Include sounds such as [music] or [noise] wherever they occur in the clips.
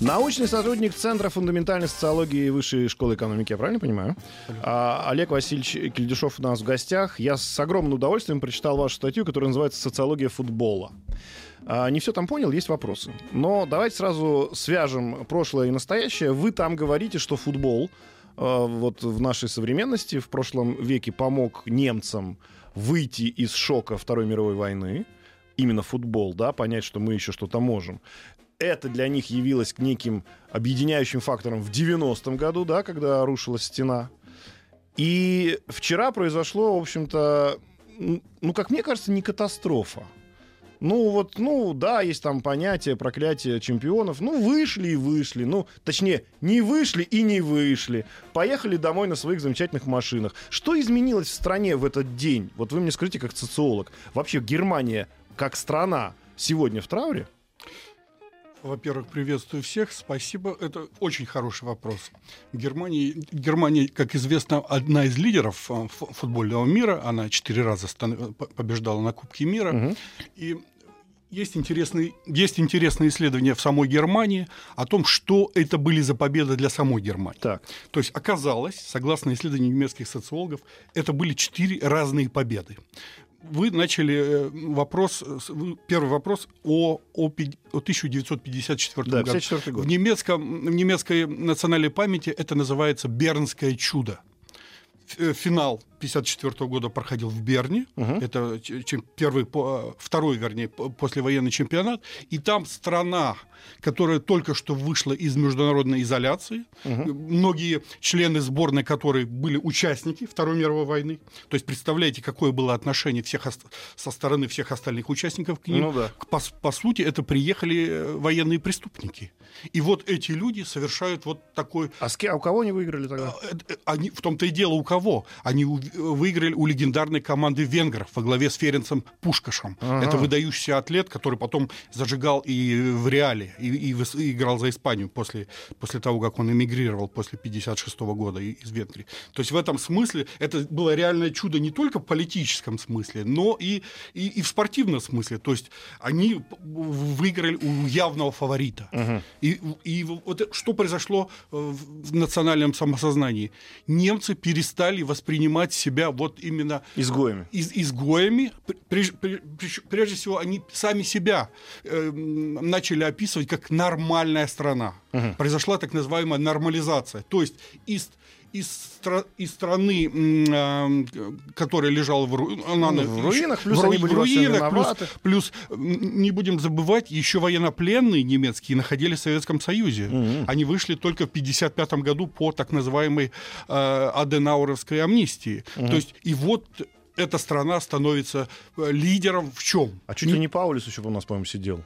Научный сотрудник Центра фундаментальной социологии Высшей школы экономики, я правильно понимаю? А, Олег Васильевич Кельдюшов у нас в гостях. Я с огромным удовольствием прочитал вашу статью, которая называется «Социология футбола». А, не все там понял, есть вопросы. Но давайте сразу свяжем прошлое и настоящее. Вы там говорите, что футбол а, вот в нашей современности в прошлом веке помог немцам выйти из шока Второй мировой войны именно футбол, да, понять, что мы еще что-то можем это для них явилось неким объединяющим фактором в 90-м году, да, когда рушилась стена. И вчера произошло, в общем-то, ну, как мне кажется, не катастрофа. Ну, вот, ну, да, есть там понятие проклятия чемпионов. Ну, вышли и вышли. Ну, точнее, не вышли и не вышли. Поехали домой на своих замечательных машинах. Что изменилось в стране в этот день? Вот вы мне скажите, как социолог. Вообще, Германия, как страна, сегодня в трауре? Во-первых, приветствую всех. Спасибо. Это очень хороший вопрос. Германия, Германия, как известно, одна из лидеров э, футбольного мира. Она четыре раза побеждала на Кубке мира. Угу. И есть интересные, есть интересные исследования в самой Германии о том, что это были за победы для самой Германии. Так. То есть оказалось, согласно исследованию немецких социологов, это были четыре разные победы вы начали э, вопрос, первый вопрос о, о, о 1954 да, году. Год. В, немецком, в немецкой национальной памяти это называется «Бернское чудо». Э, финал 54 года проходил в Берне. Угу. Это чем, первый, второй, вернее, послевоенный чемпионат. И там страна, которая только что вышла из международной изоляции, угу. многие члены сборной которой были участники Второй мировой войны. То есть представляете, какое было отношение всех со стороны всех остальных участников к ним. Ну, да. по, по сути, это приехали э, военные преступники. И вот эти люди совершают вот такой... А, с а у кого они выиграли тогда? Э, они, в том-то и дело, у кого. Они выиграли у легендарной команды венгров во главе с Ференцем Пушкашем. Ага. Это выдающийся атлет, который потом зажигал и в Реале, и, и, и играл за Испанию после, после того, как он эмигрировал после 56 года из Венгрии. То есть в этом смысле это было реальное чудо не только в политическом смысле, но и, и, и в спортивном смысле. То есть они выиграли у явного фаворита. Ага. И, и вот что произошло в национальном самосознании? Немцы перестали воспринимать себя вот именно... Изгоями. Из, изгоями. Прежде, прежде всего, они сами себя э, начали описывать как нормальная страна. Угу. Произошла так называемая нормализация. То есть из из, стра- из страны, э, которая лежала в, ру- она, ну, в руинах, плюс в, они были в руинах, плюс, плюс не будем забывать, еще военнопленные немецкие находились в Советском Союзе. mm Они вышли только в 1955 году по так называемой э, Аденауровской амнистии. mm То есть и вот эта страна становится э, лидером в чем? А чуть ли не Паулис еще у нас, по-моему, сидел.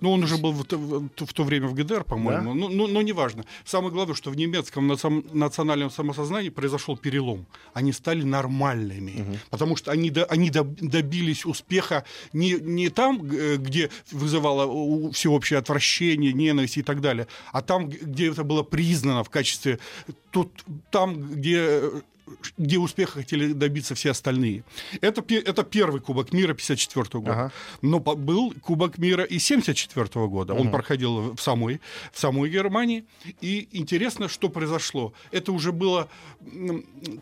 Ну, он уже был в, в, в то время в ГДР, по-моему. Да? Ну, ну, ну, неважно. Самое главное, что в немецком национальном самосознании произошел перелом. Они стали нормальными. Угу. Потому что они, они добились успеха не, не там, где вызывало всеобщее отвращение, ненависть и так далее, а там, где это было признано в качестве... Тут, там, где где успеха хотели добиться все остальные. Это, это первый Кубок мира 54 года. Ага. Но был Кубок мира и 74 года. Он проходил в самой, в самой Германии. И интересно, что произошло. Это уже было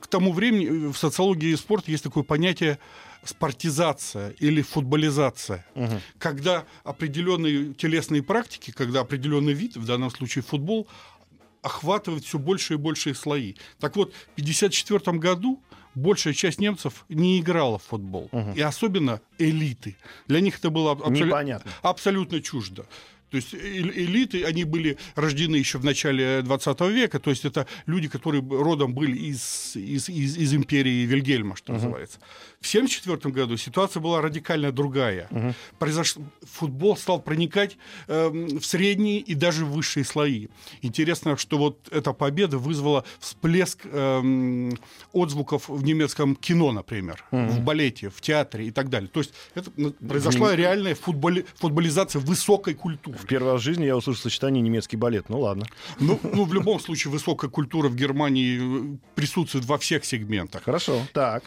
к тому времени в социологии и спорте есть такое понятие спортизация или футболизация, угу. когда определенные телесные практики, когда определенный вид, в данном случае футбол, охватывает все больше и большие слои. Так вот, в 1954 году большая часть немцев не играла в футбол. Угу. И особенно элиты. Для них это было абсолю... абсолютно чуждо. То есть элиты, они были рождены еще в начале 20 века, то есть это люди, которые родом были из, из, из, из империи Вильгельма, что uh-huh. называется. В 1974 году ситуация была радикально другая. Uh-huh. Произош... Футбол стал проникать э, в средние и даже высшие слои. Интересно, что вот эта победа вызвала всплеск э, отзвуков в немецком кино, например, uh-huh. в балете, в театре и так далее. То есть это произошла реальная футболи... футболизация высокой культуры. В первый раз в жизни я услышал сочетание немецкий балет. Ну ладно. Ну, ну в любом случае высокая культура в Германии э, присутствует во всех сегментах. Хорошо. Так.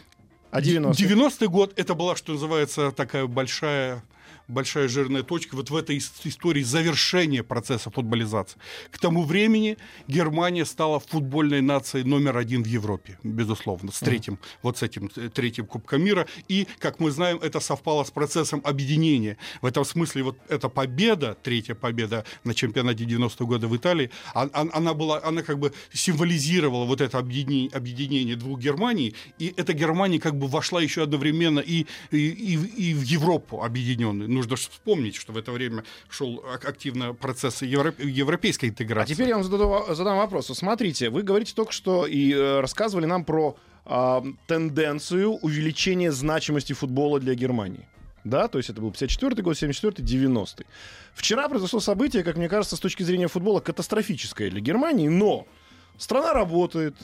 А 90-й? 90-й год это была, что называется, такая большая большая жирная точка вот в этой истории завершения процесса футболизации. К тому времени Германия стала футбольной нацией номер один в Европе, безусловно, с третьим, mm. вот с этим э, третьим Кубком мира. И, как мы знаем, это совпало с процессом объединения. В этом смысле вот эта победа, третья победа на чемпионате 90-го года в Италии, она была, она как бы символизировала вот это объединение, объединение двух Германий, и эта Германия как бы вошла еще одновременно и, и, и, и в Европу объединенную нужно вспомнить, что в это время шел активно процесс европейской интеграции. А теперь я вам задам, задам вопрос. Смотрите, вы говорите только что и э, рассказывали нам про э, тенденцию увеличения значимости футбола для Германии. Да, то есть это был 54 год, 74 90 -й. Вчера произошло событие, как мне кажется, с точки зрения футбола катастрофическое для Германии, но страна работает,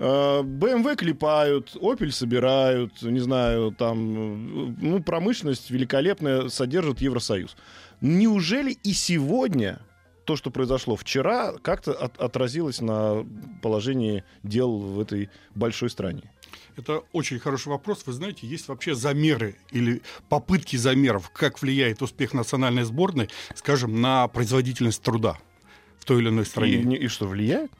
BMW клепают, Opel собирают, не знаю, там, ну, промышленность великолепная содержит Евросоюз. Неужели и сегодня то, что произошло вчера, как-то от, отразилось на положении дел в этой большой стране? Это очень хороший вопрос. Вы знаете, есть вообще замеры или попытки замеров, как влияет успех национальной сборной, скажем, на производительность труда в той или иной стране. И, и что, влияет?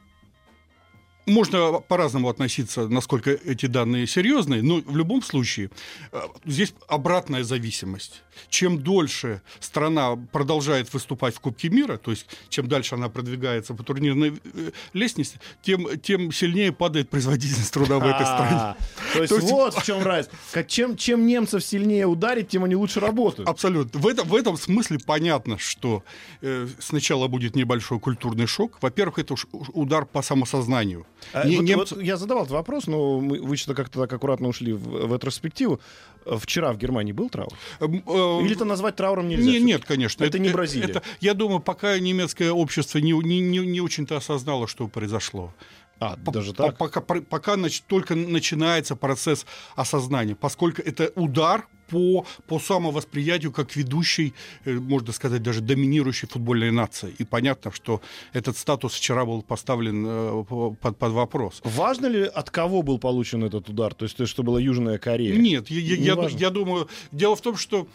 Можно по-разному относиться, насколько эти данные серьезные, но в любом случае э, здесь обратная зависимость. Чем дольше страна продолжает выступать в Кубке мира, то есть чем дальше она продвигается по турнирной э, лестнице, тем, тем сильнее падает производительность труда в этой стране. [laughs] То есть вот в чем разница. Чем, чем немцев сильнее ударить, тем они лучше работают. Абсолютно. В этом, в этом смысле понятно, что э, сначала будет небольшой культурный шок. Во-первых, это удар по самосознанию. А, не, вот, немцы... вот я задавал этот вопрос, но мы, вы что-то как-то так аккуратно ушли в, в ретроспективу. Вчера в Германии был траур? Эм, э, Или это назвать трауром нельзя? Не, нет, конечно. Это, это не Бразилия. Это, я думаю, пока немецкое общество не, не, не, не очень-то осознало, что произошло. А, даже так? Пока, пока только начинается процесс осознания, поскольку это удар по, по самовосприятию как ведущей, э, можно сказать, даже доминирующей футбольной нации. И понятно, что этот статус вчера был поставлен э, под, под вопрос. Важно ли, от кого был получен этот удар? То есть, то, что была Южная Корея? Нет, я, я, я, я думаю, дело в том, что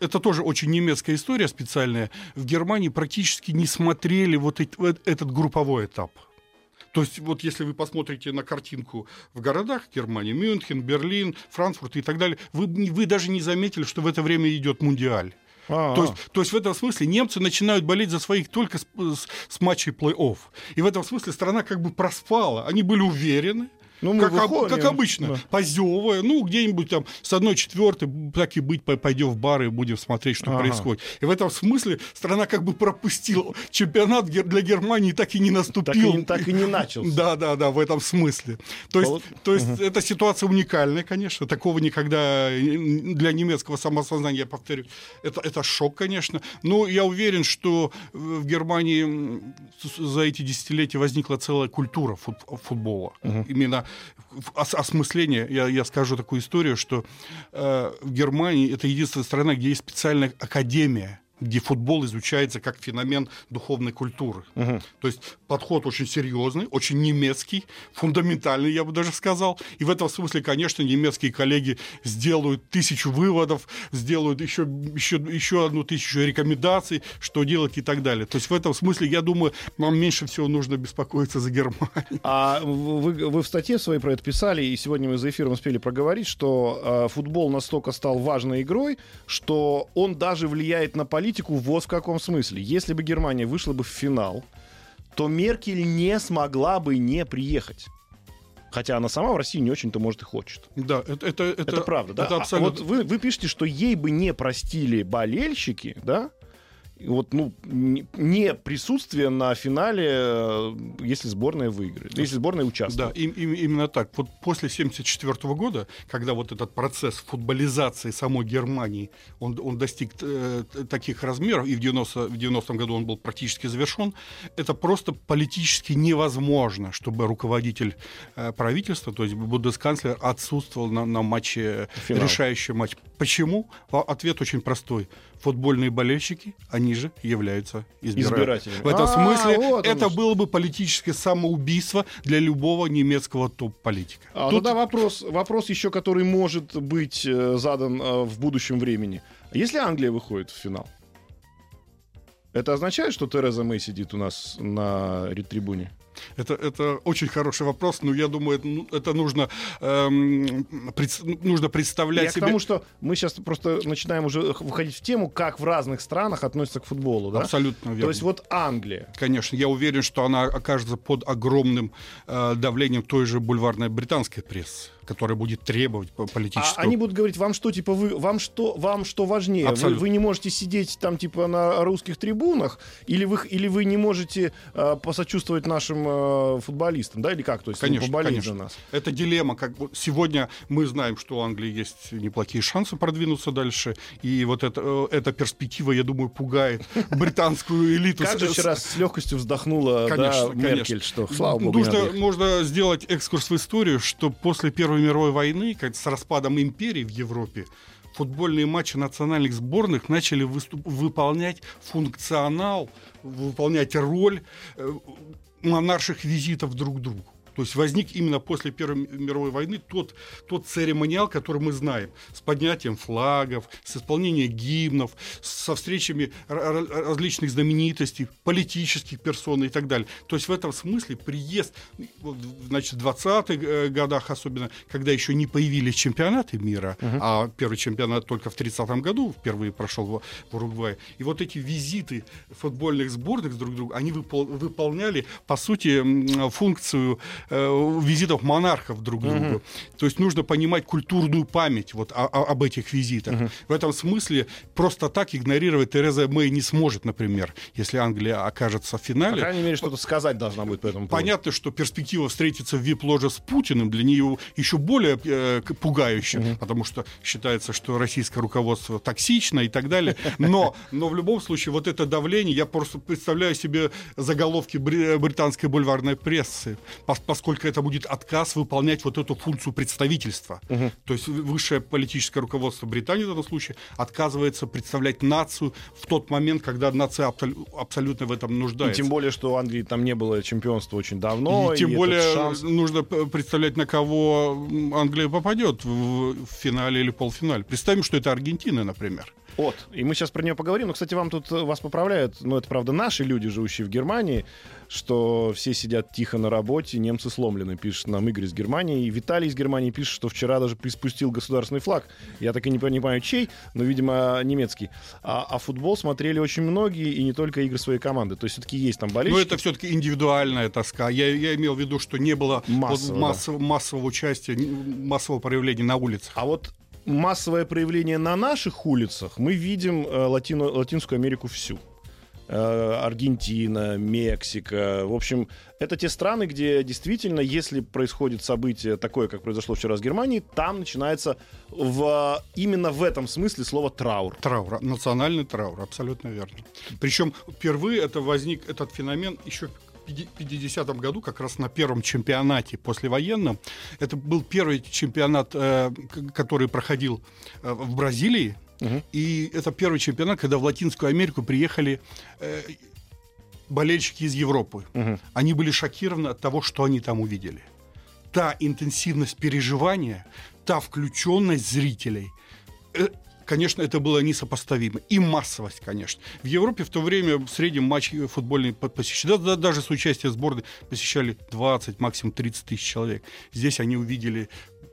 это тоже очень немецкая история специальная. В Германии практически не смотрели вот этот групповой этап. То есть вот если вы посмотрите на картинку в городах Германии, Мюнхен, Берлин, Франкфурт и так далее, вы, вы даже не заметили, что в это время идет Мундиаль. То есть, то есть в этом смысле немцы начинают болеть за своих только с, с, с матчей плей-офф. И в этом смысле страна как бы проспала. Они были уверены, ну, мы как, выходим, как обычно, да. позевывая, ну, где-нибудь там с одной четвертой, так и быть, пойдем в бары и будем смотреть, что ага. происходит. И в этом смысле страна как бы пропустила чемпионат для Германии, так и не наступил. Так и, так и не начался. Да, да, да, в этом смысле. То есть, то есть угу. эта ситуация уникальная, конечно, такого никогда для немецкого самосознания, я повторю, это, это шок, конечно. Но я уверен, что в Германии за эти десятилетия возникла целая культура футбола. Угу. Именно ос осмысление, я, я скажу такую историю, что э, в Германии это единственная страна, где есть специальная академия где футбол изучается как феномен духовной культуры. Угу. То есть подход очень серьезный, очень немецкий, фундаментальный, я бы даже сказал. И в этом смысле, конечно, немецкие коллеги сделают тысячу выводов, сделают еще, еще, еще одну тысячу рекомендаций, что делать и так далее. То есть в этом смысле, я думаю, нам меньше всего нужно беспокоиться за Германию. А вы, вы в статье своей про это писали, и сегодня мы за эфиром успели проговорить, что э, футбол настолько стал важной игрой, что он даже влияет на политику политику вот в каком смысле. Если бы Германия вышла бы в финал, то Меркель не смогла бы не приехать. Хотя она сама в России не очень-то, может, и хочет. Да, это, это, это, это правда, да. Это абсолютно... а вот вы, вы пишете, что ей бы не простили болельщики, да, вот, ну, не присутствие на финале, э, если сборная выиграет, если сборная участвует. Да, им, им, именно так. Вот после 1974 года, когда вот этот процесс футболизации самой Германии, он, он достиг э, таких размеров, и в 90, в 90 году он был практически завершен, это просто политически невозможно, чтобы руководитель э, правительства, то есть бундесканцлер, отсутствовал на, на матче, Финал. решающем матче. Почему? Ответ очень простой. Футбольные болельщики, они же являются избирателями. В этом а, смысле вот это было бы политическое самоубийство для любого немецкого топ-политика. А, Тут... Тогда вопрос, вопрос еще, который может быть э, задан э, в будущем времени. Если Англия выходит в финал, это означает, что Тереза Мэй сидит у нас на ретрибуне? Это, это очень хороший вопрос, но я думаю, это, ну, это нужно, эм, пред, нужно представлять я себе... Потому что мы сейчас просто начинаем уже выходить в тему, как в разных странах относятся к футболу. Да? Абсолютно верно. То есть вот Англия. Конечно, я уверен, что она окажется под огромным э, давлением той же бульварной британской прессы которая будет требовать политического. А они будут говорить, вам что, типа, вы, вам что, вам что важнее? Вы, вы не можете сидеть там, типа, на русских трибунах, или вы, или вы не можете э, посочувствовать нашим э, футболистам, да, или как? То есть, конечно, ну, конечно. за нас. Это дилемма. Как вот сегодня мы знаем, что у Англии есть неплохие шансы продвинуться дальше, и вот это, э, эта перспектива, я думаю, пугает британскую элиту. Как же вчера с легкостью вздохнула Меркель, что, слава богу, Можно сделать экскурс в историю, что после Первой Первой мировой войны, как с распадом империи в Европе, футбольные матчи национальных сборных начали выступ- выполнять функционал, выполнять роль э, монарших визитов друг к другу. То есть возник именно после Первой мировой войны тот, тот церемониал, который мы знаем, с поднятием флагов, с исполнением гимнов, со встречами различных знаменитостей, политических персон и так далее. То есть в этом смысле приезд, значит, в 20-х э, годах особенно, когда еще не появились чемпионаты мира, uh-huh. а первый чемпионат только в 30-м году впервые прошел в, в Уругвае, и вот эти визиты футбольных сборных друг к другу, они выпол- выполняли, по сути, функцию визитов монархов друг к другу. Угу. То есть нужно понимать культурную память вот о, о, об этих визитах. В этом смысле просто так игнорировать Тереза Мэй не сможет, например, если Англия окажется в финале. По крайней мере, что-то сказать должна будет по этому поводу. Понятно, что перспектива встретиться в вип-ложе с Путиным для нее еще более э, пугающая, угу. потому что считается, что российское руководство токсично и так далее. Но, но в любом случае вот это давление, я просто представляю себе заголовки британской бульварной прессы, поскольку это будет отказ выполнять вот эту функцию представительства. Угу. То есть высшее политическое руководство Британии в этом случае отказывается представлять нацию в тот момент, когда нация абсол- абсолютно в этом нуждается. И тем более, что у Англии там не было чемпионства очень давно. И тем и более шанс... нужно представлять, на кого Англия попадет в, в финале или полуфинале. Представим, что это Аргентина, например. Вот. И мы сейчас про нее поговорим. Но, кстати, вам тут вас поправляют. Ну, это, правда, наши люди, живущие в Германии что все сидят тихо на работе, немцы сломлены, пишет нам Игорь из Германии. И Виталий из Германии пишет, что вчера даже приспустил государственный флаг. Я так и не понимаю, чей, но, видимо, немецкий. А, а футбол смотрели очень многие, и не только игры своей команды. То есть все-таки есть там болельщики. Но это все-таки индивидуальная тоска. Я, я имел в виду, что не было массового, вот, массов, да. массового участия, массового проявления на улицах. А вот массовое проявление на наших улицах мы видим э, Латино, Латинскую Америку всю. Э, Аргентина, Мексика. В общем, это те страны, где действительно, если происходит событие такое, как произошло вчера с Германией, там начинается в, именно в этом смысле слово траур. Траур, национальный траур, абсолютно верно. Причем впервые это возник этот феномен еще в 50-м году, как раз на первом чемпионате послевоенном. Это был первый чемпионат, э, который проходил э, в Бразилии, и это первый чемпионат, когда в Латинскую Америку приехали э, болельщики из Европы. Угу. Они были шокированы от того, что они там увидели. Та интенсивность переживания, та включенность зрителей. Э, конечно, это было несопоставимо. И массовость, конечно. В Европе в то время в среднем матч футбольный посещали, да, даже с участием сборной посещали 20, максимум 30 тысяч человек. Здесь они увидели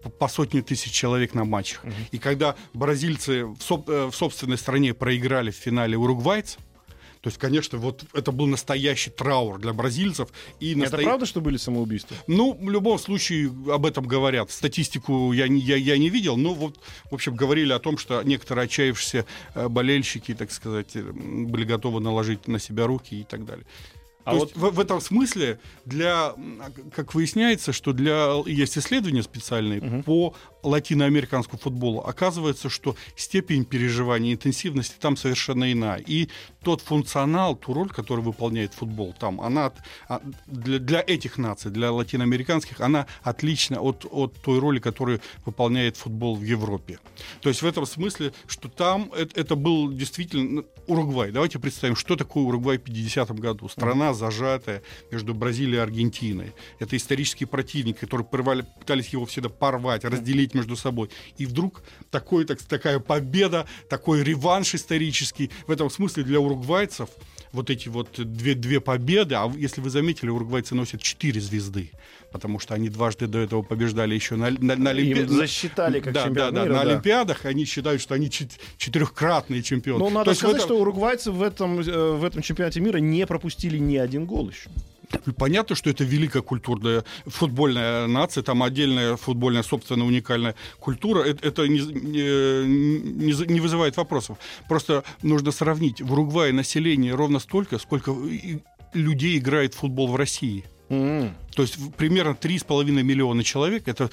по сотни тысяч человек на матчах. Угу. И когда бразильцы в, соб, э, в собственной стране проиграли в финале уругвайцам, то есть, конечно, вот это был настоящий траур для бразильцев. И Это правда, что были самоубийства? Ну, в любом случае об этом говорят. Статистику я, не- я, я не видел, но вот, в общем, говорили о том, что некоторые отчаявшиеся э, болельщики, так сказать, были готовы наложить на себя руки и так далее. А То вот- есть в, в этом смысле для, м, как выясняется, что для есть исследования специальные по латиноамериканскому футболу. Оказывается, что степень переживания, интенсивности там совершенно иная. И тот функционал, ту роль, которую выполняет футбол там, она а, для, для этих наций, для латиноамериканских, она отлична от, от той роли, которую выполняет футбол в Европе. То есть в этом смысле, что там это, это был действительно ну, Уругвай. Давайте представим, что такое Уругвай в 50 году. Страна, зажатая между Бразилией и Аргентиной. Это исторический противник, который порвали, пытались его всегда порвать, разделить между собой. И вдруг такой, так, такая победа, такой реванш исторический. В этом смысле для уругвайцев вот эти вот две, две победы, а если вы заметили, уругвайцы носят четыре звезды, потому что они дважды до этого побеждали еще на, на, на Олимпи- Им засчитали как да, чемпион да, да, мира, на да. Олимпиадах они считают, что они чет- четырехкратные чемпионы. Ну, надо То сказать, этом- что уругвайцы в этом, э, в этом чемпионате мира не пропустили ни один гол еще. Понятно, что это великая культурная футбольная нация, там отдельная футбольная, собственно, уникальная культура. Это, это не, не- не вызывает вопросов. Просто нужно сравнить. В Уругвае население ровно столько, сколько людей играет в футбол в России. М. То есть примерно 3,5 миллиона человек это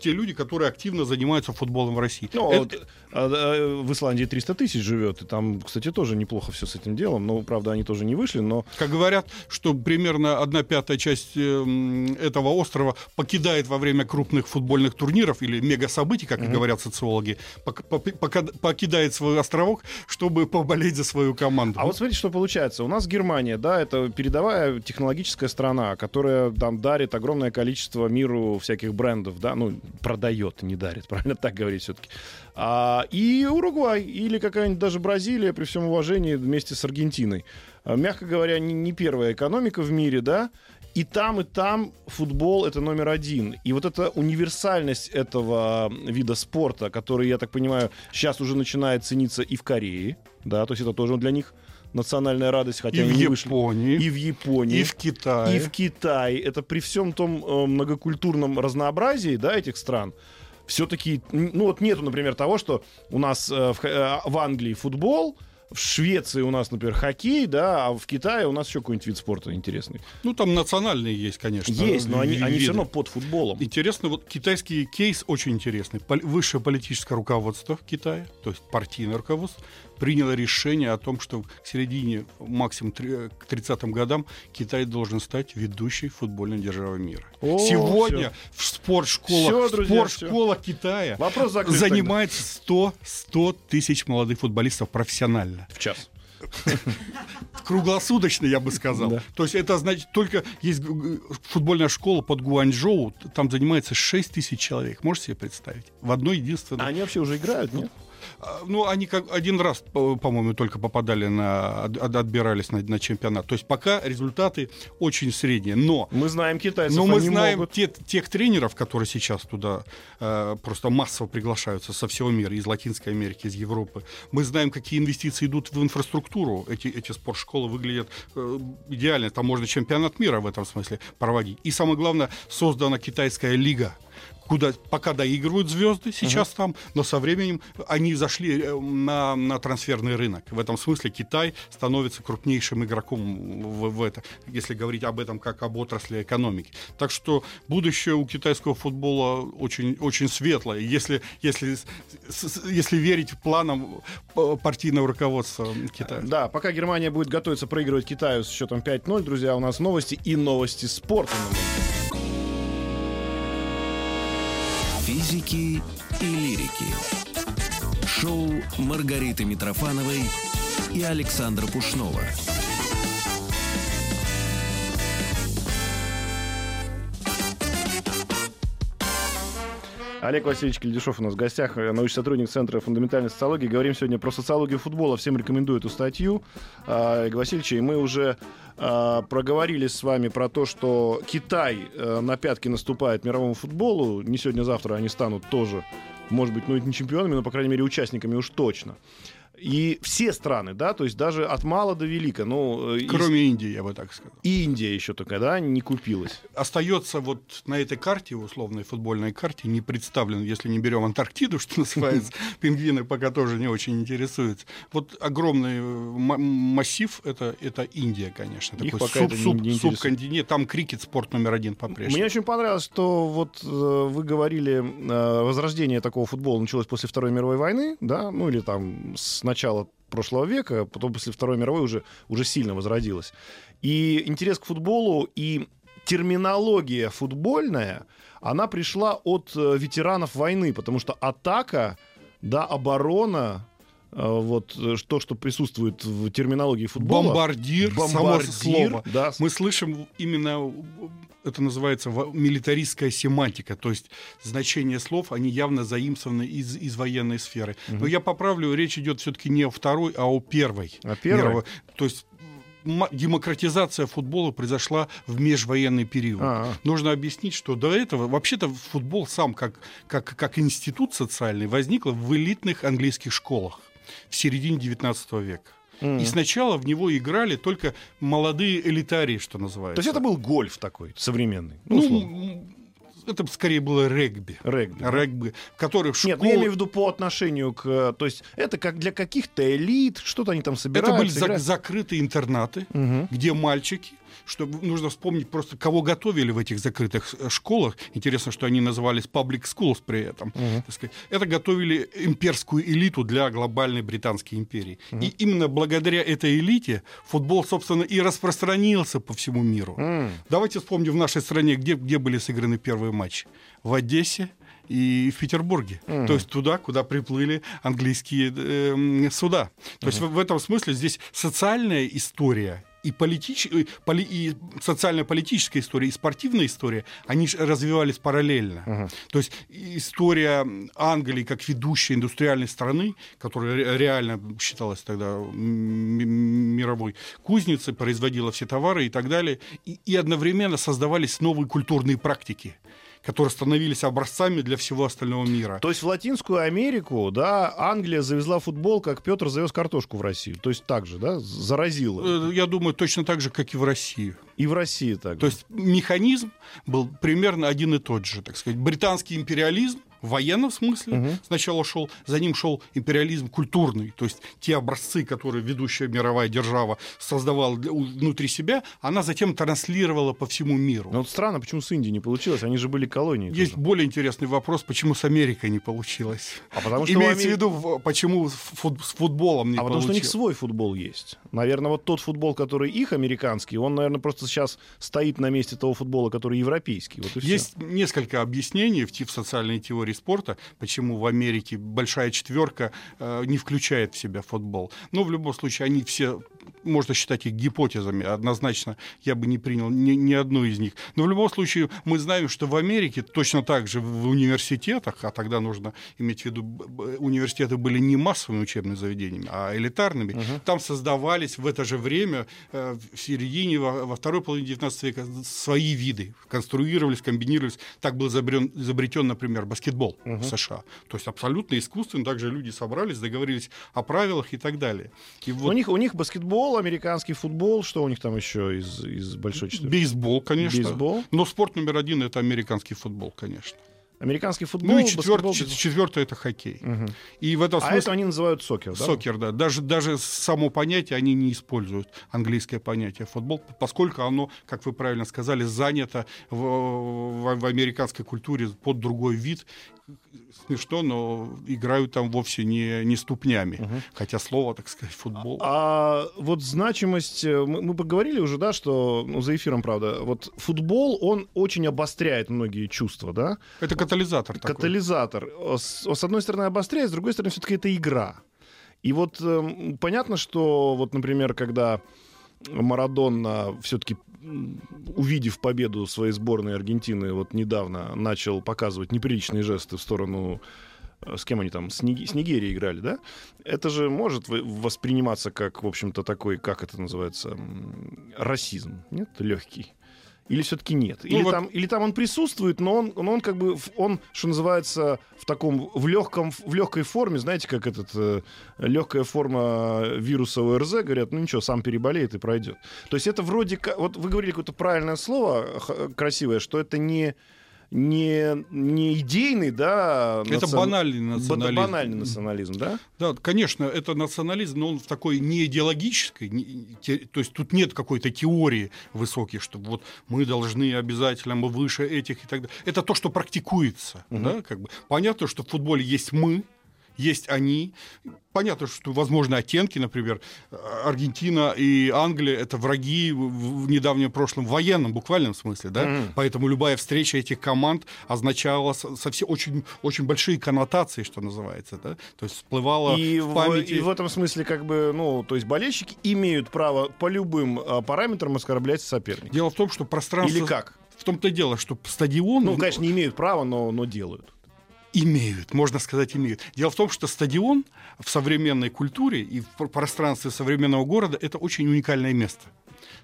те люди, которые активно занимаются футболом в России. Ну, Это- вот, а, а, в Исландии 300 тысяч живет, и там, кстати, тоже неплохо все с этим делом. Ну, правда, они тоже не вышли, но Как говорят, что примерно одна пятая часть эм, этого острова покидает во время крупных футбольных турниров или мега-событий, как и говорят социологи, покидает свой островок, чтобы поболеть за свою команду. А вот смотрите, что получается. У нас Германия, да, это передовая технологическая страна, которая там дарит огромное количество миру всяких брендов, да, ну, продает, не дарит, [laughs] правильно так говорить все-таки. А, и Уругвай, или какая-нибудь даже Бразилия, при всем уважении, вместе с Аргентиной. А, мягко говоря, не, не первая экономика в мире, да, и там, и там футбол это номер один. И вот эта универсальность этого вида спорта, который, я так понимаю, сейчас уже начинает цениться и в Корее, да, то есть это тоже для них национальная радость, хотя и в они не вышли. Японии, И в Японии. и в Китае. И в Китае. Это при всем том э, многокультурном разнообразии, да, этих стран, все-таки, ну вот нету, например, того, что у нас э, в, э, в Англии футбол, в Швеции у нас, например, хоккей, да, а в Китае у нас еще какой-нибудь вид спорта интересный. Ну, там национальные есть, конечно. Есть, но они, они все равно под футболом. Интересно, вот китайский кейс очень интересный. Пол- высшее политическое руководство в Китае, то есть партийное руководство, приняло решение о том, что к середине, максимум к 30-м годам, Китай должен стать ведущей футбольной державой мира. О, Сегодня в спортшколах, Всё, друзья, в спортшколах Китая Вопрос закрыт занимается 100, 100 тысяч молодых футболистов профессионально. В час. [laughs] Круглосуточно, я бы сказал. Да. То есть это значит, только есть футбольная школа под Гуанчжоу, там занимается 6 тысяч человек. Можете себе представить? В одной единственной... А они вообще уже играют, нет? А, Ну, они как один раз, по- по-моему, только попадали на... от- от- отбирались на, на чемпионат. То есть пока результаты очень средние. Но Мы знаем китайцев, но мы знаем могут. те- тех тренеров, которые сейчас туда э, просто массово приглашаются со всего мира, из Латинской Америки, из Европы. Мы знаем, какие инвестиции идут в инфраструктуру. Эти, эти спортшколы выглядят э, идеально. Там можно чемпионат мира в этом смысле проводить. И самое главное, создана китайская лига куда пока доигрывают звезды сейчас там, но со временем они зашли э, на, на трансферный рынок. В этом смысле Китай становится крупнейшим игроком в, в это, если говорить об этом как об отрасли экономики. Так что будущее у китайского футбола очень, очень светлое, если, если, если верить планам э, партийного руководства Китая. Да, пока Германия будет готовиться проигрывать Китаю с счетом 5-0, друзья, у нас новости и новости спорта. на Физики и лирики. Шоу Маргариты Митрофановой и Александра Пушнова. Олег Васильевич Кельдишов у нас в гостях, э, научный сотрудник Центра фундаментальной социологии. Говорим сегодня про социологию футбола. Всем рекомендую эту статью а, Олега Васильевича. И мы уже а, проговорили с вами про то, что Китай э, на пятки наступает мировому футболу. Не сегодня-завтра они станут тоже, может быть, ну не чемпионами, но, по крайней мере, участниками уж точно. И все страны, да, то есть даже от мала до велика. Ну, э, из- Кроме Индии, я бы так сказал. и Индия еще только, да, не купилась. Остается вот на этой карте, условной футбольной карте, не представлен, если не берем Антарктиду, [laughs] что называется, пингвины пока тоже не очень интересуются. Вот огромный э, массив это, это Индия, конечно. Их Такой пока это не- не субконтинент. Там крикет спорт номер один Мне по-прежнему. очень понравилось, что вот э, вы говорили, возрождение такого футбола началось после Второй мировой войны, да, ну или там с начала прошлого века, потом после Второй мировой уже, уже сильно возродилось. И интерес к футболу и терминология футбольная, она пришла от э, ветеранов войны, потому что атака, да, оборона, э, вот э, то, что присутствует в терминологии футбола. Бомбардир, само Бомбардир, слово. да, Мы слышим именно, это называется милитаристская семантика, то есть значение слов, они явно заимствованы из, из военной сферы. Но я поправлю, речь идет все-таки не о второй, а о первой. А первой? мировой. То есть демократизация футбола произошла в межвоенный период. А, Нужно объяснить, что до этого вообще-то футбол сам как, как, как институт социальный возник в элитных английских школах в середине 19 века. Мгм. И сначала в него играли только молодые элитарии, что называется. То есть это был гольф такой современный. Ну, ну, условно. это скорее было регби. регби. Регби, который в Нет, ну я имею в виду по отношению к... То есть это как для каких-то элит, что-то они там Это собираются. были зак- играют. закрытые интернаты, Мгм. где мальчики, что нужно вспомнить просто, кого готовили в этих закрытых э, школах. Интересно, что они назывались public schools при этом. Так сказать. Это готовили имперскую элиту для глобальной британской империи. И именно благодаря этой элите футбол, собственно, и распространился по всему миру. М. Давайте вспомним в нашей стране, где, где были сыграны первые матчи. В Одессе и в Петербурге. Мгм. То есть туда, куда приплыли английские э, суда. То есть в, в этом смысле здесь социальная история и, политич... и поли- и социально-политическая история, и спортивная история, они ж развивались параллельно. Мгм. То есть история Англии как ведущей индустриальной страны, которая ре- реально считалась тогда мировой кузницей, производила все товары и так далее, и, и одновременно создавались новые культурные практики, которые становились образцами для всего остального мира. То есть в Латинскую Америку, да, Англия завезла футбол, как Петр завез картошку в Россию. То есть так же, да, заразила. Э, Я думаю, точно так же, как и в России. И в России так. То есть механизм был примерно один и тот же, так сказать. Британский империализм в военном смысле Мгм. сначала шел, за ним шел империализм культурный, то есть те образцы, которые ведущая мировая держава создавала для- внутри себя, она затем транслировала по всему миру. Но вот странно, почему с Индией не получилось, они же были колонией. Есть тоже. более интересный вопрос, почему с Америкой не получилось. А потому что Имеется Амери- в виду, почему с фут- с футболом не А потому что у них получилось. свой футбол есть. Наверное, вот тот футбол, который их американский, он, наверное, просто сейчас стоит на месте того футбола, который европейский. Вот. Есть несколько объяснений в, в социальной теории спорта, почему в Америке большая четверка э, не включает в себя футбол. Но в любом случае они все, можно считать их гипотезами. Однозначно я бы не принял ни, ни одну из них. Но в любом случае мы знаем, что в Америке точно так же в университетах, а тогда нужно иметь в виду, университеты были не массовыми учебными заведениями, а элитарными, там создавались в это же время, э, в середине, во, второй половине 19 века, свои виды, конструировались, комбинировались. Так был изобрен, изобретен, например, баскетбол в США. То есть абсолютно искусственно, также люди собрались, договорились о правилах и так далее. И У, вот них, у них баскетбол, американский футбол, что у них там еще из, из большой четверки? бейсбол, конечно. Бейсбол. Но спорт номер один это американский футбол, конечно. Американский футбол, Ну и четвертый, четвертый это хоккей. Мгм. И в этом А смысле... это они называют сокер, да? Сокер, да. Даже, даже само понятие они не используют, английское понятие футбол, поскольку оно, как вы правильно сказали, занято в, в- в американской культуре под другой вид. Смешно, но играют там вовсе не, не ступнями. Хотя слово, так сказать, футбол. А вот значимость, э, мы, мы поговорили уже, да, что, ну, за эфиром, правда, вот футбол, он очень обостряет многие чувства, да? Это катализатор такой. Катализатор. Э, С, с одной стороны обостряет, с другой стороны все-таки это игра. И вот эм, понятно, что вот, например, когда Марадонна все-таки увидев победу своей сборной Аргентины, вот недавно начал показывать неприличные жесты в сторону э, с кем они там, с, Ни- с Нигерией играли, да? Это же может восприниматься как, в общем-то, такой, как это называется, расизм, нет, легкий. Или все-таки нет? Или, Ну, вот- там, или там он присутствует, но он, но он как бы, он, что называется, в таком, в, легком, в легкой форме, знаете, как этот, э, легкая форма вируса ОРЗ, говорят, ну ничего, сам переболеет и пройдет. То есть это вроде как, вот вы говорили какое-то правильное слово, красивое, что это не, не, не идейный, да, Это национ- банальный ба- национализм. банальный национализм, да? Да, конечно, это национализм, но он в такой не идеологической, не- те- то есть тут нет какой-то теории высоких, что вот мы должны обязательно, мы выше этих и так далее. Это то, что практикуется. Да, как бы. Понятно, что в футболе есть мы, есть они. Понятно, что возможны оттенки, например, Аргентина и Англия это враги в в недавнем прошлом в военном буквальном смысле, да. Мгм. Поэтому любая встреча этих команд означала со- совсем очень очень большие коннотации, что называется, да. То есть всплывала И в в, памяти. и в этом смысле, как бы, ну, то есть болельщики имеют право по любым а, параметрам оскорблять соперника. Дело в том, что пространство. Или как? В том-то и дело, что стадион Ну, конечно, не имеют права, но, но делают. Имеют, можно сказать, имеют. Дело в том, что стадион в современной культуре и в пр- пространстве современного города это очень уникальное место.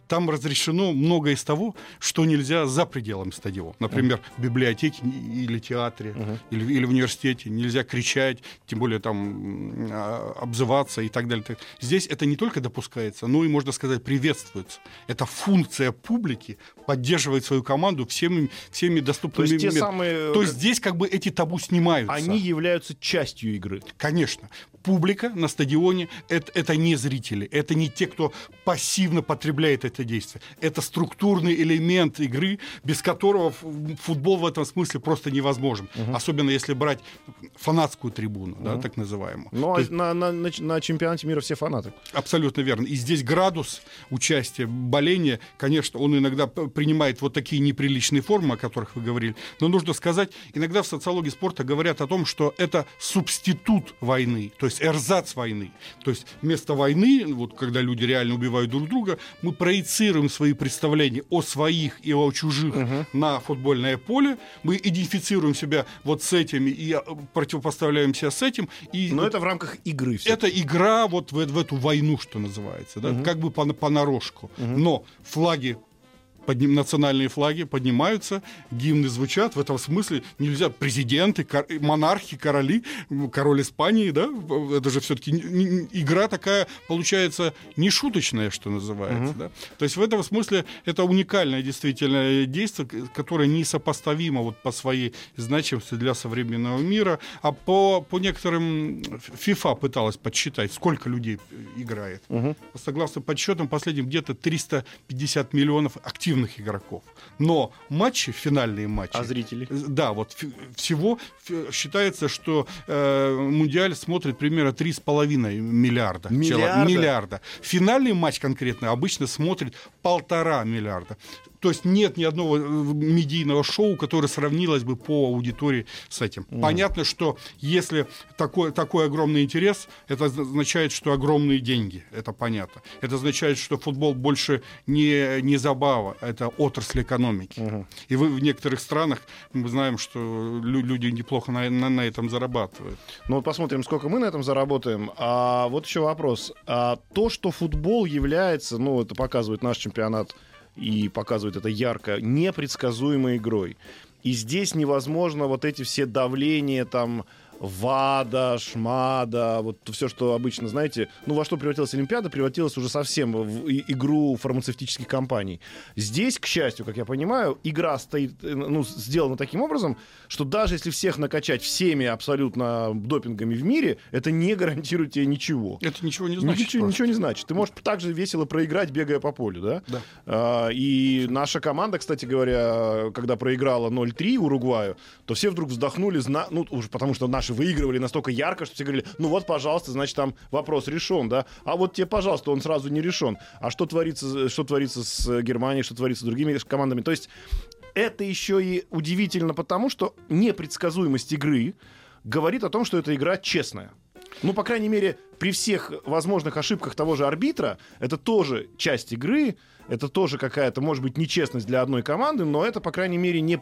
Там разрешено многое из того, что нельзя за пределами стадиона. Например, в библиотеке или театре, или, или в университете нельзя кричать, тем более там а, обзываться и так далее. Здесь это не только допускается, но и, можно сказать, приветствуется. Это функция публики поддерживать свою команду всеми, всеми То доступными есть те методами. самые... То есть здесь как бы эти табу снимаются. Они являются частью игры. Конечно. Публика на стадионе это, это не зрители, это не те, кто пассивно потребляет это действие. Это структурный элемент игры, без которого футбол в этом смысле просто невозможен. Особенно если брать фанатскую трибуну, да, так называемую. Но То есть на, на- на на чемпионате мира все фанаты. Абсолютно верно. И здесь градус участия, боления, конечно, он иногда принимает вот такие неприличные формы, о которых вы говорили. Но нужно сказать, иногда в социологии спорта говорят о том, что это субститут войны, то есть эрзац войны. То есть вместо войны, вот когда люди реально убивают друг друга, мы проецируем свои представления о своих и о чужих на футбольное поле, мы идентифицируем себя вот с этими и а, противопоставляем себя с этим. И Но вот это в рамках игры все. это игра вот в, в эту войну, что называется, да, как бы по- понарошку. Но флаги подним- национальные флаги поднимаются, гимны звучат. В этом смысле нельзя президенты, кор- монархи, короли, король Испании, да, это же все-таки игра такая получается не шуточная, что называется, да. То есть в этом смысле это уникальное действительно действие, которое несопоставимо вот по своей значимости для современного мира. А по, по некоторым FIFA пыталась подсчитать, сколько людей играет. Согласно подсчетам последним, где-то 350 миллионов активных игроков. Но матчи, финальные матчи... А зрители? Э, Да, вот всего считается, что э, Мундиаль смотрит примерно 3,5 миллиарда. Миллиарда? человек. Миллиарда. Финальный матч конкретно обычно смотрит полтора миллиарда. То есть нет ни одного э, медийного шоу, которое сравнилось бы по аудитории с этим. Понятно, что если такой, такой огромный интерес, это означает, что огромные деньги. Это понятно. Это означает, что футбол больше не, не забава, это отрасль экономики. И вы в некоторых странах мы знаем, что лю- люди неплохо на, на- на этом зарабатывают. Ну вот посмотрим, сколько мы на этом заработаем. А вот еще вопрос. А то, что футбол является, ну это показывает наш чемпионат и показывает это ярко, непредсказуемой игрой. И здесь невозможно вот эти все давления там ВАДА, ШМАДА, вот все, что обычно, знаете, ну во что превратилась Олимпиада, превратилась уже совсем в игру фармацевтических компаний. Здесь, к счастью, как я понимаю, игра стоит, э, ну, сделана таким образом, что даже если всех накачать всеми абсолютно допингами в мире, это не гарантирует тебе ничего. Это ничего не значит. Ничего, просто. ничего не значит. Ты можешь также весело проиграть, бегая по полю, да? Да. А, и наша команда, кстати говоря, когда проиграла 0-3 Уругваю, то все вдруг вздохнули, ну, уже потому что наши выигрывали настолько ярко, что все говорили, ну вот, пожалуйста, значит, там вопрос решен, да? А вот тебе, пожалуйста, он сразу не решен. А что творится, что творится с Германией, что творится с другими командами? То есть это еще и удивительно потому, что непредсказуемость игры говорит о том, что эта игра честная. Ну, по крайней мере, при всех возможных ошибках того же арбитра, это тоже часть игры, это тоже какая-то, может быть, нечестность для одной команды, но это, по крайней мере, не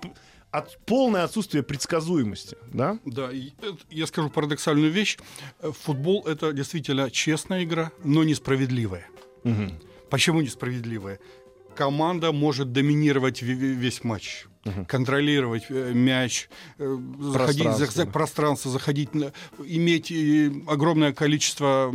от, полное отсутствие предсказуемости, да? Да, я скажу парадоксальную вещь. Э, Футбол это действительно честная игра, но несправедливая. Почему несправедливая? команда может доминировать весь матч. Угу. контролировать э, мяч, э, заходить за, за пространство, заходить, иметь э, огромное количество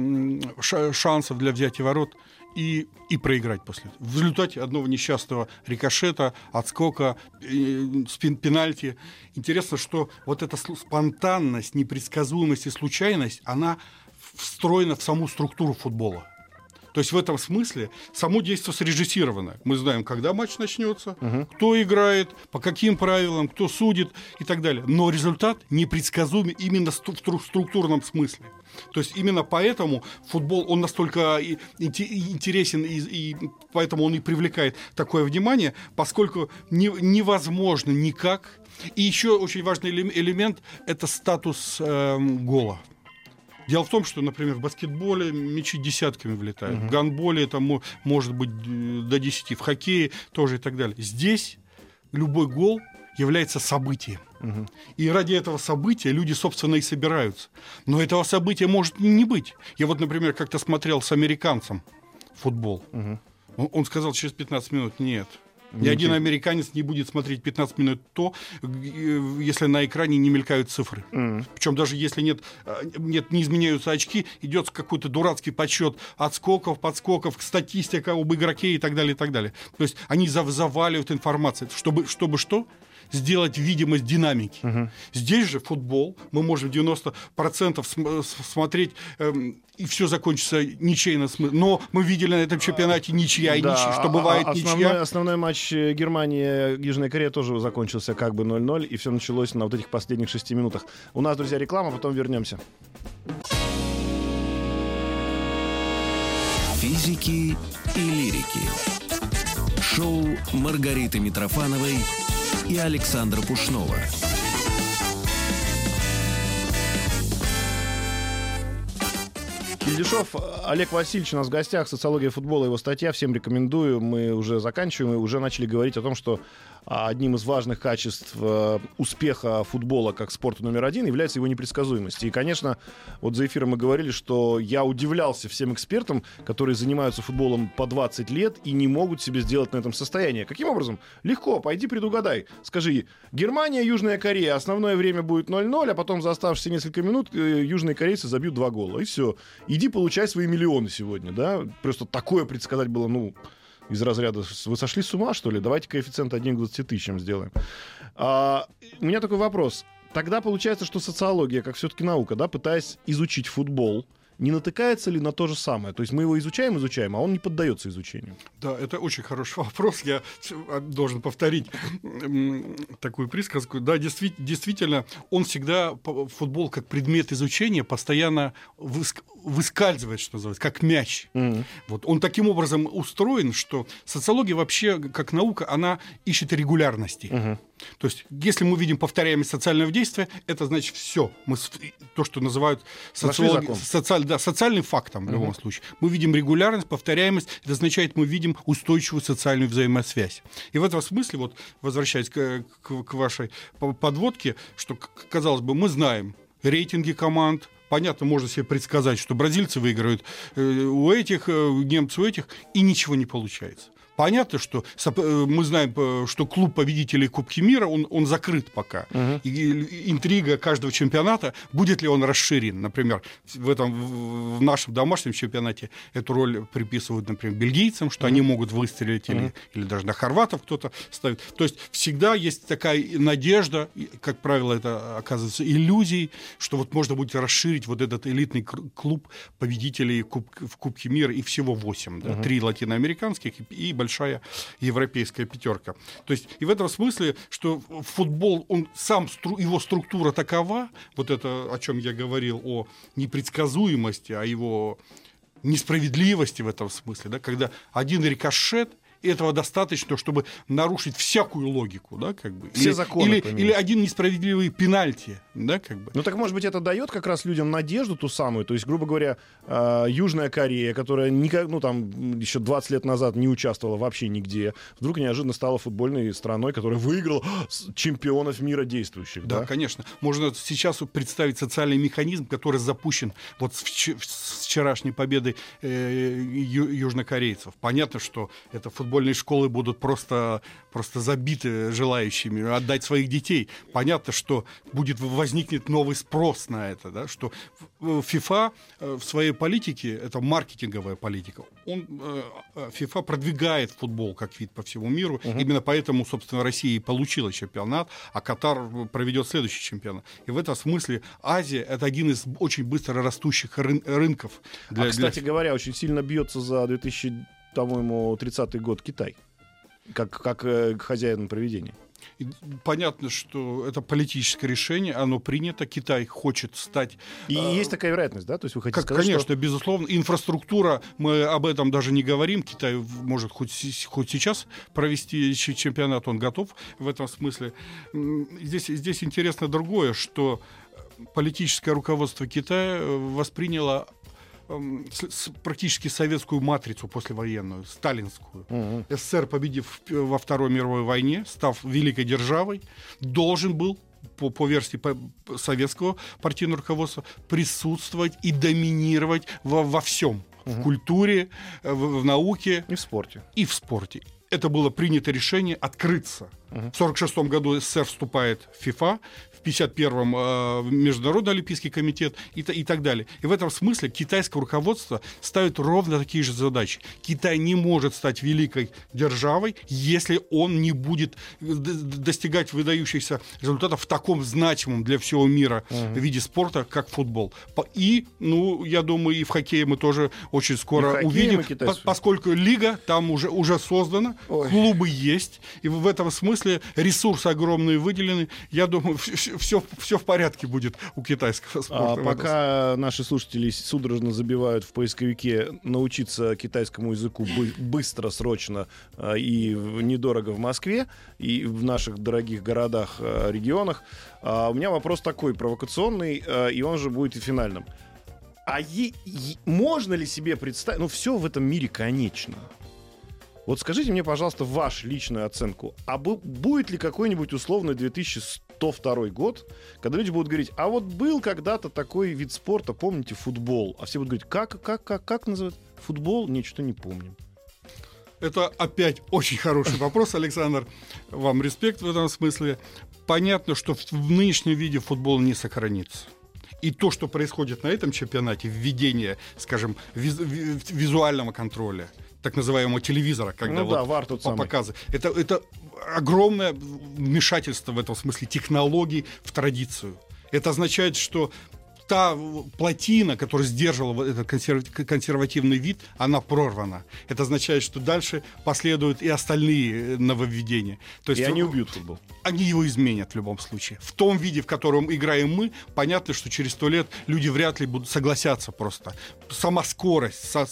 шансов для взятия ворот и, и проиграть после этого. В результате одного несчастного рикошета, отскока, спин, пенальти. Интересно, что вот эта спонтанность, непредсказуемость и случайность, она встроена в саму структуру футбола. То есть в этом смысле само действие срежиссировано. Мы знаем, когда матч начнется, угу. кто играет, по каким правилам, кто судит и так далее. Но результат непредсказуем именно в структурном смысле. То есть именно поэтому футбол, он настолько интересен, и, и поэтому он и привлекает такое внимание, поскольку не, невозможно никак. И еще очень важный элемент – это статус э, гола. Дело в том, что, например, в баскетболе мячи десятками влетают, угу. в гандболе это может быть до 10, в хоккее тоже и так далее. Здесь любой гол является событием. Угу. И ради этого события люди, собственно, и собираются. Но этого события может не быть. Я вот, например, как-то смотрел с американцем футбол. Угу. Он, он сказал через 15 минут, нет, ни один американец не будет смотреть 15 минут то, если на экране не мелькают цифры. Mm. Причем даже если нет, э, нет, не изменяются очки, идет какой-то дурацкий подсчет отскоков, подскоков, статистика об игроке и так далее, и так далее. То есть они заваливают информацию. Чтобы, чтобы что? Сделать видимость динамики. Угу. Здесь же футбол, мы можем 90% смотреть, эм, и все закончится ничейно. Но мы видели на этом чемпионате ничья и да, ничья, что бывает основной, ничья. Основной матч э, Германии, Южная Корея тоже закончился как бы 0-0, и все началось на вот этих последних шести минутах. У нас, друзья, реклама, потом вернемся. Физики и лирики. Шоу Маргариты Митрофановой и Александра Пушнова. Кильдишов, Олег Васильевич у нас в гостях, социология футбола, его статья, всем рекомендую. Мы уже заканчиваем и уже начали говорить о том, что а одним из важных качеств э, успеха футбола как спорта номер один является его непредсказуемость. И, конечно, вот за эфиром мы говорили, что я удивлялся всем экспертам, которые занимаются футболом по 20 лет и не могут себе сделать на этом состояние. Каким образом? Легко, пойди предугадай. Скажи, Германия, Южная Корея, основное время будет 0-0, а потом за оставшиеся несколько минут э, южные корейцы забьют два гола. И все. Иди получай свои миллионы сегодня, да? Просто такое предсказать было, ну, из разряда «Вы сошли с ума, что ли? Давайте коэффициент 1 к 20 тысячам сделаем». А, у меня такой вопрос. Тогда получается, что социология, как все-таки наука, да, пытаясь изучить футбол, не натыкается ли на то же самое? То есть мы его изучаем, изучаем, а он не поддается изучению. Да, это очень хороший [laughs] вопрос. Я а, должен повторить такую присказку. Да, действительно, он всегда, футбол как предмет изучения, постоянно выскальзывает, что называется, как мяч. Mm-hmm. Вот. Он таким образом устроен, что социология вообще, как наука, она ищет регулярности. Mm-hmm. То есть, если мы видим повторяемость социального действия, это значит все. Мы то, что называют социологи, социаль, да, социальным фактом в любом uh случае. Мы видим регулярность, повторяемость. Это означает, мы видим устойчивую социальную взаимосвязь. И в этом смысле, вот возвращаясь к, к, к вашей подводке, что казалось бы, мы знаем рейтинги команд, понятно, можно себе предсказать, что бразильцы выиграют э, у этих, э, немцы у этих, и ничего не получается. Понятно, что э, мы знаем, э, что клуб победителей Кубки мира, он, он закрыт пока. Угу. И интрига каждого чемпионата, будет ли он расширен. Например, в, этом, в нашем домашнем чемпионате эту роль приписывают, например, бельгийцам, что угу. они могут выстрелить, угу. или, или даже на хорватов кто-то ставит. То есть всегда есть такая надежда, как правило, это оказывается иллюзией, что вот можно будет расширить вот этот элитный клуб победителей Куб, в Кубке мира, и всего 8. Да? Угу. Три латиноамериканских и большинство большая европейская пятерка. То есть и в этом смысле, что футбол, он сам, его структура такова, вот это, о чем я говорил, о непредсказуемости, о его несправедливости в этом смысле, да, когда один рикошет – этого достаточно, чтобы нарушить всякую логику, да, как бы. Все или, законы. Или, или один несправедливый пенальти, Да, как бы. Ну так, может быть, это дает как раз людям надежду ту самую. То есть, грубо говоря, э, Южная Корея, которая никак, ну, там, еще 20 лет назад не участвовала вообще нигде, вдруг неожиданно стала футбольной страной, которая выиграла чемпионов мира действующих. Да, Да, конечно. Можно сейчас представить социальный механизм, который запущен вот с вч- с вчерашней победой э, южнокорейцев. Понятно, что это футбольные школы будут просто, просто забиты желающими отдать своих детей. Понятно, что будет возникнет новый спрос на это, да, что в- FIFA э, в своей политике, это маркетинговая политика, он, э, э, FIFA продвигает футбол как вид по всему миру. Именно поэтому, собственно, Россия и получила чемпионат, а Катар проведет следующий чемпионат. И в этом смысле Азия это один из очень быстро растущих рын- рынков. а, для- для- кстати говоря, очень сильно бьется за 2000, по-моему, 30 год Китай. Как, как э, хозяин проведения. И Понятно, что это политическое решение, оно принято. Китай хочет стать И А, есть такая вероятность, да? То есть вы хотите Как, сказать, конечно, что... безусловно. Инфраструктура, мы об этом даже не говорим. Китай может хоть, хоть сейчас провести чемпионат, он готов в этом смысле. Здесь, здесь интересно другое, что политическое руководство Китая э, восприняло практически советскую матрицу послевоенную, сталинскую. Мгм. СССР, победив в- во Второй мировой войне, став великой державой, должен был по, по версии советского партийного руководства присутствовать и доминировать во, во всем. В культуре, э, в, в науке И в спорте. и в спорте. Это было принято решение открыться. В 1946 году СССР вступает в ФИФА, в 1951-м э, в Международный Олимпийский комитет и, и так далее. И в этом смысле китайское руководство ставит ровно такие же задачи. Китай не может стать великой державой, если он не будет д- достигать выдающихся результатов в таком значимом для всего мира виде спорта, как футбол. И, ну, я думаю, и в хоккее мы тоже очень скоро увидим, по- поскольку лига там уже, уже создана, Ой. клубы есть, и в этом смысле ресурсы огромные выделены. Я думаю, все, все в порядке будет у китайского спорта. А в этом пока наши слушатели судорожно забивают в поисковике научиться китайскому языку бы- быстро, срочно а, и недорого в Москве и в наших дорогих городах, а, регионах, а, у меня вопрос такой провокационный, а, и он же будет и финальным. А е- е- можно ли себе представить... Ну, все в этом мире конечно. Вот скажите мне, пожалуйста, вашу личную оценку. А бу- будет ли какой-нибудь условный 2102 год, когда люди будут говорить, а вот был когда-то такой вид спорта, помните, футбол? А все будут говорить, как, как, как, как называется? Футбол? Нет, что не помним. Это опять очень хороший вопрос, Александр. Вам респект в этом смысле. Понятно, что в, нынешнем виде футбол не сохранится. И то, что происходит на этом чемпионате, введение, скажем, виз- ви- визуального контроля, так называемого телевизора, когда Ну да, вот вар тот по- самый. показы, это, это огромное вмешательство в этом смысле технологий в традицию. Это означает, что та плотина, которая сдерживала этот консерв- консервативный вид, она прорвана. Это означает, что дальше последуют и остальные э, нововведения. То И они убьют футбол. они его изменят в любом случае. В том виде, в котором играем мы, понятно, что через сто лет люди вряд ли будут согласятся просто. Сама скорость, со-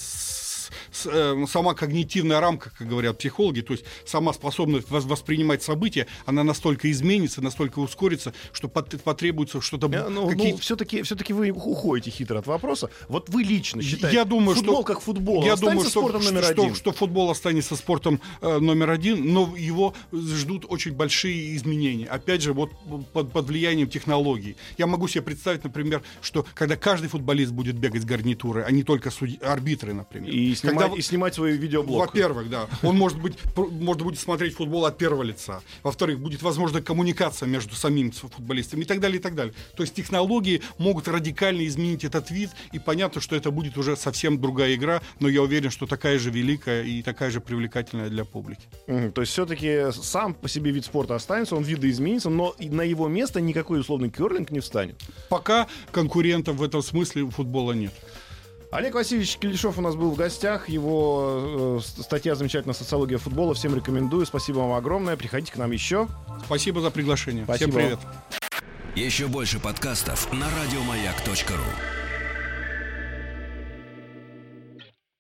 сама когнитивная рамка, как говорят психологи, то есть сама способность вос- воспринимать события, она настолько изменится, настолько ускорится, что пот- потребуется что-то... Э, Ну, какие- все-таки, все-таки вы уходите хитро от вопроса. Вот вы лично считаете, Я думаю, футбол что как футбол я думаю, что, спортом что- номер что- один? что футбол останется спортом э, номер один, но его ждут очень большие изменения. Опять же, вот под, под влиянием технологий. Я могу себе представить, например, что когда каждый футболист будет бегать с гарнитурой, а не только судьи- арбитры, например. И снимать, Когда- и снимать свой видеоблог. во-первых, да. Он может быть, может будет смотреть футбол от первого лица. Во-вторых, будет возможна коммуникация между самим футболистом и так далее, и так далее. То есть технологии могут радикально изменить этот вид, и понятно, что это будет уже совсем другая игра, но я уверен, что такая же великая и такая же привлекательная для публики. Мгм, То есть все-таки сам по себе вид спорта останется, он видоизменится, но на его место никакой условный керлинг не встанет. Пока конкурентов в этом смысле у футбола нет. Олег Васильевич Кельдишов у нас был в гостях. Его э, статья замечательная «Социология футбола». Всем рекомендую. Спасибо вам огромное. Приходите к нам еще. Спасибо за приглашение. Спасибо. Всем привет. Еще больше подкастов на радиомаяк.ру.